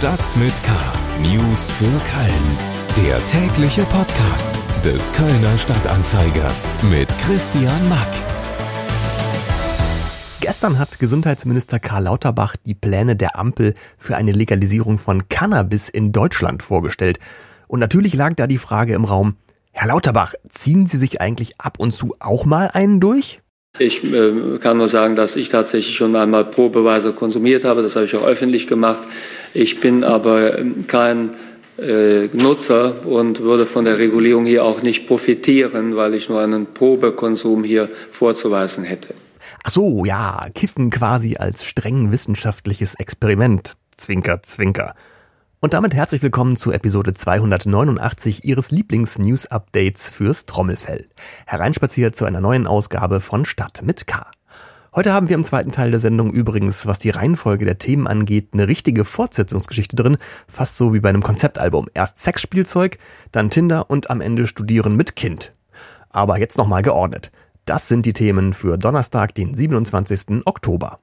Stadt mit K. News für Köln. Der tägliche Podcast des Kölner Stadtanzeiger mit Christian Mack. Gestern hat Gesundheitsminister Karl Lauterbach die Pläne der Ampel für eine Legalisierung von Cannabis in Deutschland vorgestellt. Und natürlich lag da die Frage im Raum, Herr Lauterbach, ziehen Sie sich eigentlich ab und zu auch mal einen durch? Ich äh, kann nur sagen, dass ich tatsächlich schon einmal probeweise konsumiert habe. Das habe ich auch öffentlich gemacht. Ich bin aber ähm, kein äh, Nutzer und würde von der Regulierung hier auch nicht profitieren, weil ich nur einen Probekonsum hier vorzuweisen hätte. Ach so, ja, Kiffen quasi als streng wissenschaftliches Experiment. Zwinker, zwinker. Und damit herzlich willkommen zu Episode 289 Ihres Lieblings-News-Updates fürs Trommelfell. Hereinspaziert zu einer neuen Ausgabe von Stadt mit K. Heute haben wir im zweiten Teil der Sendung übrigens, was die Reihenfolge der Themen angeht, eine richtige Fortsetzungsgeschichte drin, fast so wie bei einem Konzeptalbum. Erst Sexspielzeug, dann Tinder und am Ende Studieren mit Kind. Aber jetzt nochmal geordnet. Das sind die Themen für Donnerstag, den 27. Oktober.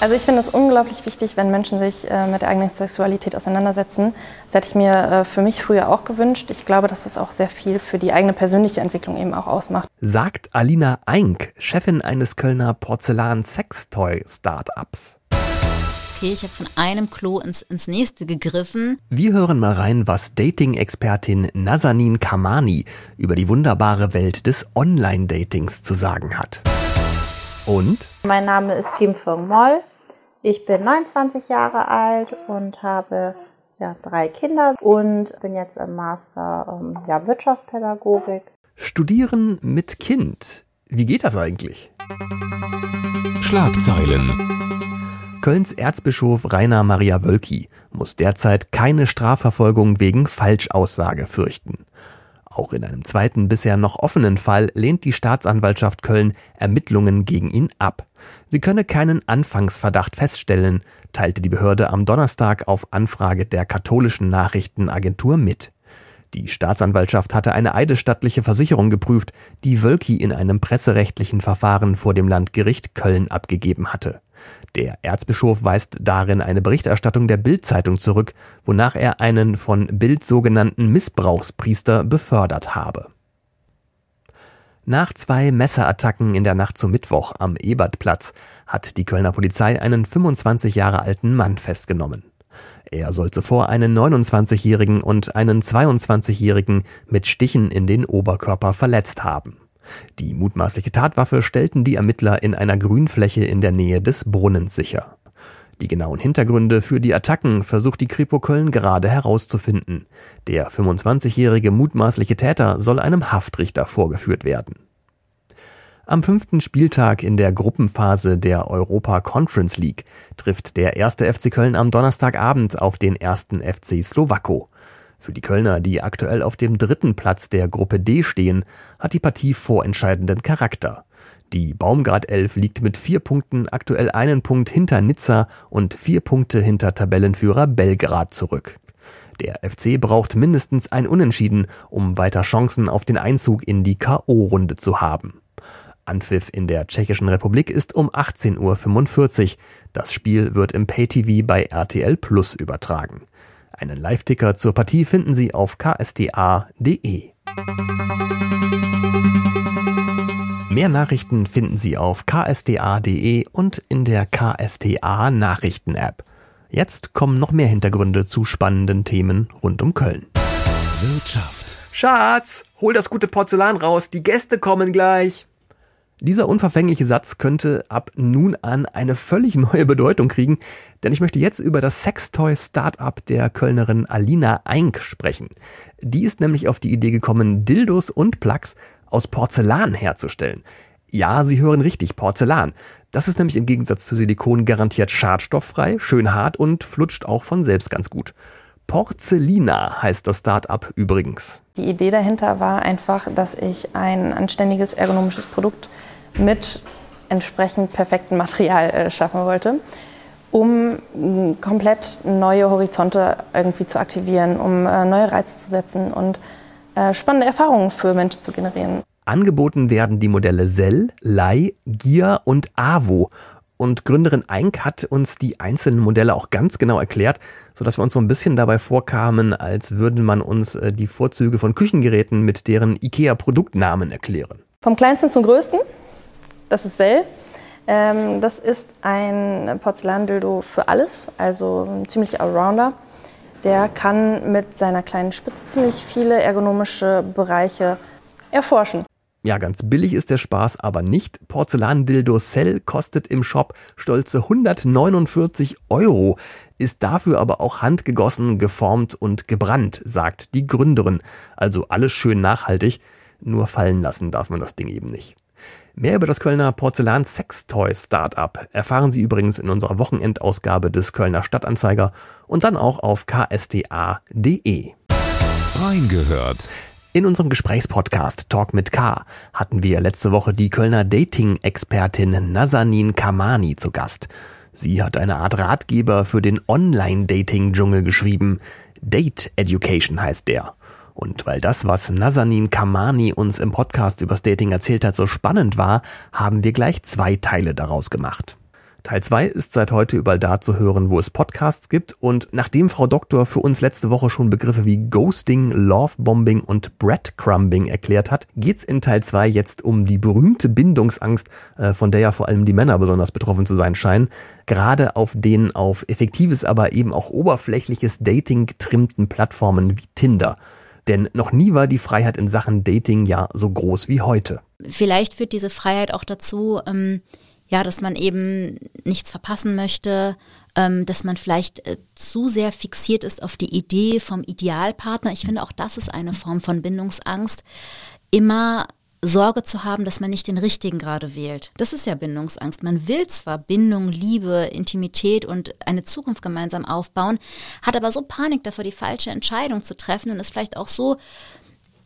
Also ich finde es unglaublich wichtig, wenn Menschen sich äh, mit der eigenen Sexualität auseinandersetzen. Das hätte ich mir äh, für mich früher auch gewünscht. Ich glaube, dass das auch sehr viel für die eigene persönliche Entwicklung eben auch ausmacht. Sagt Alina Eink, Chefin eines Kölner Porzellan-Sextoy-Startups. Okay, ich habe von einem Klo ins, ins nächste gegriffen. Wir hören mal rein, was Dating-Expertin Nazanin Kamani über die wunderbare Welt des Online-Datings zu sagen hat. Und? Mein Name ist Kim Feng Moll. Ich bin 29 Jahre alt und habe ja, drei Kinder und bin jetzt im Master ähm, ja, Wirtschaftspädagogik. Studieren mit Kind. Wie geht das eigentlich? Schlagzeilen. Kölns Erzbischof Rainer Maria Wölki muss derzeit keine Strafverfolgung wegen Falschaussage fürchten. Auch in einem zweiten bisher noch offenen Fall lehnt die Staatsanwaltschaft Köln Ermittlungen gegen ihn ab. Sie könne keinen Anfangsverdacht feststellen, teilte die Behörde am Donnerstag auf Anfrage der katholischen Nachrichtenagentur mit. Die Staatsanwaltschaft hatte eine eidesstattliche Versicherung geprüft, die Wölki in einem presserechtlichen Verfahren vor dem Landgericht Köln abgegeben hatte. Der Erzbischof weist darin eine Berichterstattung der Bild-Zeitung zurück, wonach er einen von Bild sogenannten Missbrauchspriester befördert habe. Nach zwei Messerattacken in der Nacht zum Mittwoch am Ebertplatz hat die Kölner Polizei einen 25 Jahre alten Mann festgenommen. Er soll zuvor einen 29-Jährigen und einen 22-Jährigen mit Stichen in den Oberkörper verletzt haben. Die mutmaßliche Tatwaffe stellten die Ermittler in einer Grünfläche in der Nähe des Brunnens sicher. Die genauen Hintergründe für die Attacken versucht die Kripo Köln gerade herauszufinden. Der 25-jährige mutmaßliche Täter soll einem Haftrichter vorgeführt werden. Am fünften Spieltag in der Gruppenphase der Europa Conference League trifft der erste FC Köln am Donnerstagabend auf den ersten FC Slowako. Für die Kölner, die aktuell auf dem dritten Platz der Gruppe D stehen, hat die Partie vorentscheidenden Charakter. Die Baumgart 11 liegt mit vier Punkten aktuell einen Punkt hinter Nizza und vier Punkte hinter Tabellenführer Belgrad zurück. Der FC braucht mindestens ein Unentschieden, um weiter Chancen auf den Einzug in die K.O.-Runde zu haben. Anpfiff in der Tschechischen Republik ist um 18.45 Uhr. Das Spiel wird im Pay-TV bei RTL Plus übertragen. Einen Live-Ticker zur Partie finden Sie auf ksda.de. Mehr Nachrichten finden Sie auf ksda.de und in der KSTA Nachrichten-App. Jetzt kommen noch mehr Hintergründe zu spannenden Themen rund um Köln. Wirtschaft. Schatz, hol das gute Porzellan raus, die Gäste kommen gleich. Dieser unverfängliche Satz könnte ab nun an eine völlig neue Bedeutung kriegen, denn ich möchte jetzt über das Sextoy-Startup der Kölnerin Alina Eink sprechen. Die ist nämlich auf die Idee gekommen, Dildos und Plugs aus Porzellan herzustellen. Ja, Sie hören richtig, Porzellan. Das ist nämlich im Gegensatz zu Silikon garantiert schadstofffrei, schön hart und flutscht auch von selbst ganz gut. Porzelina heißt das Startup übrigens. Die Idee dahinter war einfach, dass ich ein anständiges ergonomisches Produkt mit entsprechend perfektem Material äh, schaffen wollte, um komplett neue Horizonte irgendwie zu aktivieren, um äh, neue Reize zu setzen und äh, spannende Erfahrungen für Menschen zu generieren. Angeboten werden die Modelle Sell, Lei, Gia und Avo. Und Gründerin Eink hat uns die einzelnen Modelle auch ganz genau erklärt, sodass wir uns so ein bisschen dabei vorkamen, als würde man uns äh, die Vorzüge von Küchengeräten mit deren IKEA-Produktnamen erklären. Vom kleinsten zum größten, das ist Sell. Ähm, das ist ein Porzellandildo für alles, also ein ziemlich Allrounder. Der kann mit seiner kleinen Spitze ziemlich viele ergonomische Bereiche erforschen. Ja, ganz billig ist der Spaß aber nicht. Porzellandildo Cell kostet im Shop stolze 149 Euro, ist dafür aber auch handgegossen, geformt und gebrannt, sagt die Gründerin. Also alles schön nachhaltig, nur fallen lassen darf man das Ding eben nicht. Mehr über das Kölner Porzellan-Sextoy-Startup erfahren Sie übrigens in unserer Wochenendausgabe des Kölner Stadtanzeiger und dann auch auf ksta.de. Reingehört. In unserem Gesprächspodcast Talk mit K hatten wir letzte Woche die Kölner Dating-Expertin Nazanin Kamani zu Gast. Sie hat eine Art Ratgeber für den Online-Dating-Dschungel geschrieben. Date Education heißt der. Und weil das, was Nazanin Kamani uns im Podcast übers Dating erzählt hat, so spannend war, haben wir gleich zwei Teile daraus gemacht. Teil 2 ist seit heute überall da zu hören, wo es Podcasts gibt. Und nachdem Frau Doktor für uns letzte Woche schon Begriffe wie Ghosting, Lovebombing und Breadcrumbing erklärt hat, geht's in Teil 2 jetzt um die berühmte Bindungsangst, äh, von der ja vor allem die Männer besonders betroffen zu sein scheinen. Gerade auf den auf effektives, aber eben auch oberflächliches Dating getrimmten Plattformen wie Tinder. Denn noch nie war die Freiheit in Sachen Dating ja so groß wie heute. Vielleicht führt diese Freiheit auch dazu, ähm, ja, dass man eben nichts verpassen möchte, ähm, dass man vielleicht äh, zu sehr fixiert ist auf die Idee vom Idealpartner. Ich finde auch das ist eine Form von Bindungsangst. Immer Sorge zu haben, dass man nicht den richtigen gerade wählt. Das ist ja Bindungsangst. Man will zwar Bindung, Liebe, Intimität und eine Zukunft gemeinsam aufbauen, hat aber so Panik davor, die falsche Entscheidung zu treffen und ist vielleicht auch so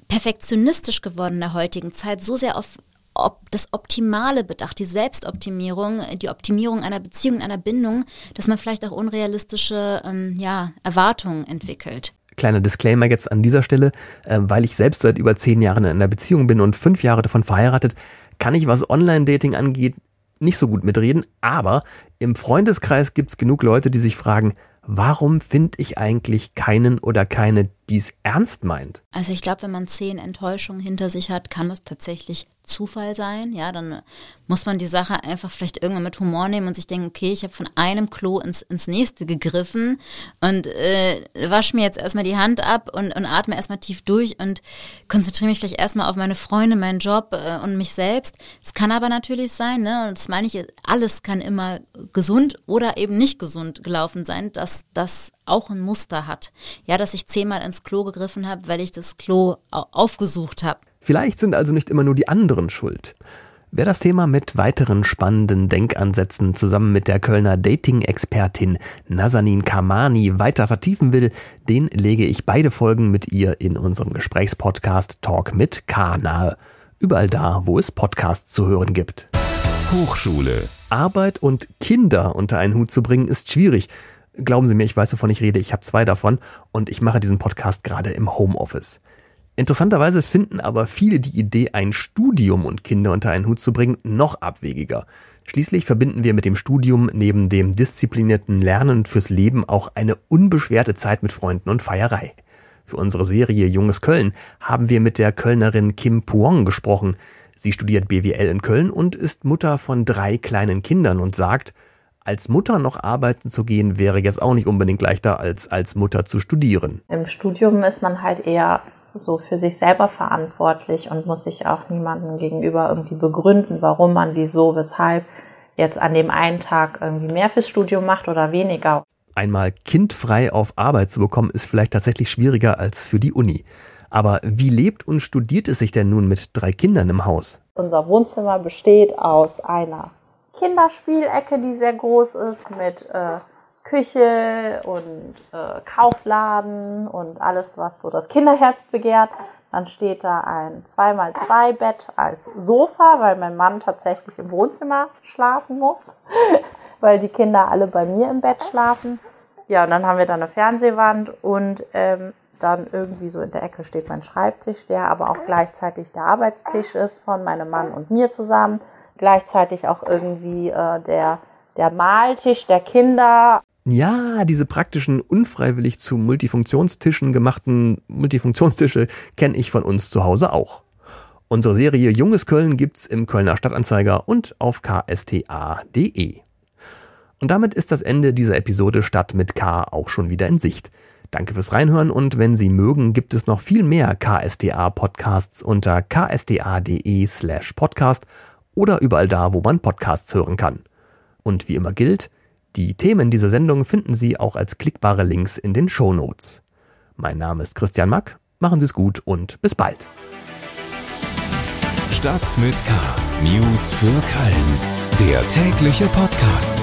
perfektionistisch geworden in der heutigen Zeit, so sehr auf ob das Optimale bedacht, die Selbstoptimierung, die Optimierung einer Beziehung, einer Bindung, dass man vielleicht auch unrealistische ähm, ja, Erwartungen entwickelt. Kleiner Disclaimer jetzt an dieser Stelle, äh, weil ich selbst seit über zehn Jahren in einer Beziehung bin und fünf Jahre davon verheiratet, kann ich, was Online-Dating angeht, nicht so gut mitreden. Aber im Freundeskreis gibt es genug Leute, die sich fragen, warum finde ich eigentlich keinen oder keine, die es ernst meint? Also ich glaube, wenn man zehn Enttäuschungen hinter sich hat, kann das tatsächlich Zufall sein. Ja, dann muss man die Sache einfach vielleicht irgendwann mit Humor nehmen und sich denken, okay, ich habe von einem Klo ins, ins nächste gegriffen und äh, wasche mir jetzt erstmal die Hand ab und, und atme erstmal tief durch und konzentriere mich vielleicht erstmal auf meine Freunde, meinen Job äh, und mich selbst. Es kann aber natürlich sein, ne, und das meine ich, alles kann immer gesund oder eben nicht gesund gelaufen sein, dass das auch ein Muster hat. Ja, dass ich zehnmal ins Klo gegriffen habe, weil ich das Klo aufgesucht habe. Vielleicht sind also nicht immer nur die anderen schuld. Wer das Thema mit weiteren spannenden Denkansätzen zusammen mit der Kölner Dating-Expertin Nazanin Kamani weiter vertiefen will, den lege ich beide Folgen mit ihr in unserem Gesprächspodcast Talk mit K nahe. Überall da, wo es Podcasts zu hören gibt. Hochschule. Arbeit und Kinder unter einen Hut zu bringen, ist schwierig. Glauben Sie mir, ich weiß, wovon ich rede. Ich habe zwei davon und ich mache diesen Podcast gerade im Homeoffice. Interessanterweise finden aber viele die Idee, ein Studium und Kinder unter einen Hut zu bringen, noch abwegiger. Schließlich verbinden wir mit dem Studium neben dem disziplinierten Lernen fürs Leben auch eine unbeschwerte Zeit mit Freunden und Feierei. Für unsere Serie Junges Köln haben wir mit der Kölnerin Kim Puong gesprochen. Sie studiert BWL in Köln und ist Mutter von drei kleinen Kindern und sagt, als Mutter noch arbeiten zu gehen, wäre jetzt auch nicht unbedingt leichter, als als Mutter zu studieren. Im Studium ist man halt eher so für sich selber verantwortlich und muss sich auch niemandem gegenüber irgendwie begründen, warum man, wieso, weshalb jetzt an dem einen Tag irgendwie mehr fürs Studium macht oder weniger. Einmal kindfrei auf Arbeit zu bekommen, ist vielleicht tatsächlich schwieriger als für die Uni. Aber wie lebt und studiert es sich denn nun mit drei Kindern im Haus? Unser Wohnzimmer besteht aus einer Kinderspielecke, die sehr groß ist, mit äh, Küche und äh, Kaufladen und alles, was so das Kinderherz begehrt. Dann steht da ein 2x2 Bett als Sofa, weil mein Mann tatsächlich im Wohnzimmer schlafen muss, weil die Kinder alle bei mir im Bett schlafen. Ja, und dann haben wir da eine Fernsehwand und ähm, dann irgendwie so in der Ecke steht mein Schreibtisch, der aber auch gleichzeitig der Arbeitstisch ist von meinem Mann und mir zusammen. Gleichzeitig auch irgendwie äh, der der Maltisch der Kinder. Ja, diese praktischen, unfreiwillig zu Multifunktionstischen gemachten Multifunktionstische kenne ich von uns zu Hause auch. Unsere Serie Junges Köln gibt's im Kölner Stadtanzeiger und auf ksta.de. Und damit ist das Ende dieser Episode Stadt mit K auch schon wieder in Sicht. Danke fürs Reinhören und wenn Sie mögen, gibt es noch viel mehr KSDA-Podcasts unter ksda.de slash podcast oder überall da, wo man Podcasts hören kann. Und wie immer gilt, die Themen dieser Sendung finden Sie auch als klickbare Links in den Show Notes. Mein Name ist Christian Mack, machen Sie es gut und bis bald. Stadt mit K. News für Köln. Der tägliche Podcast.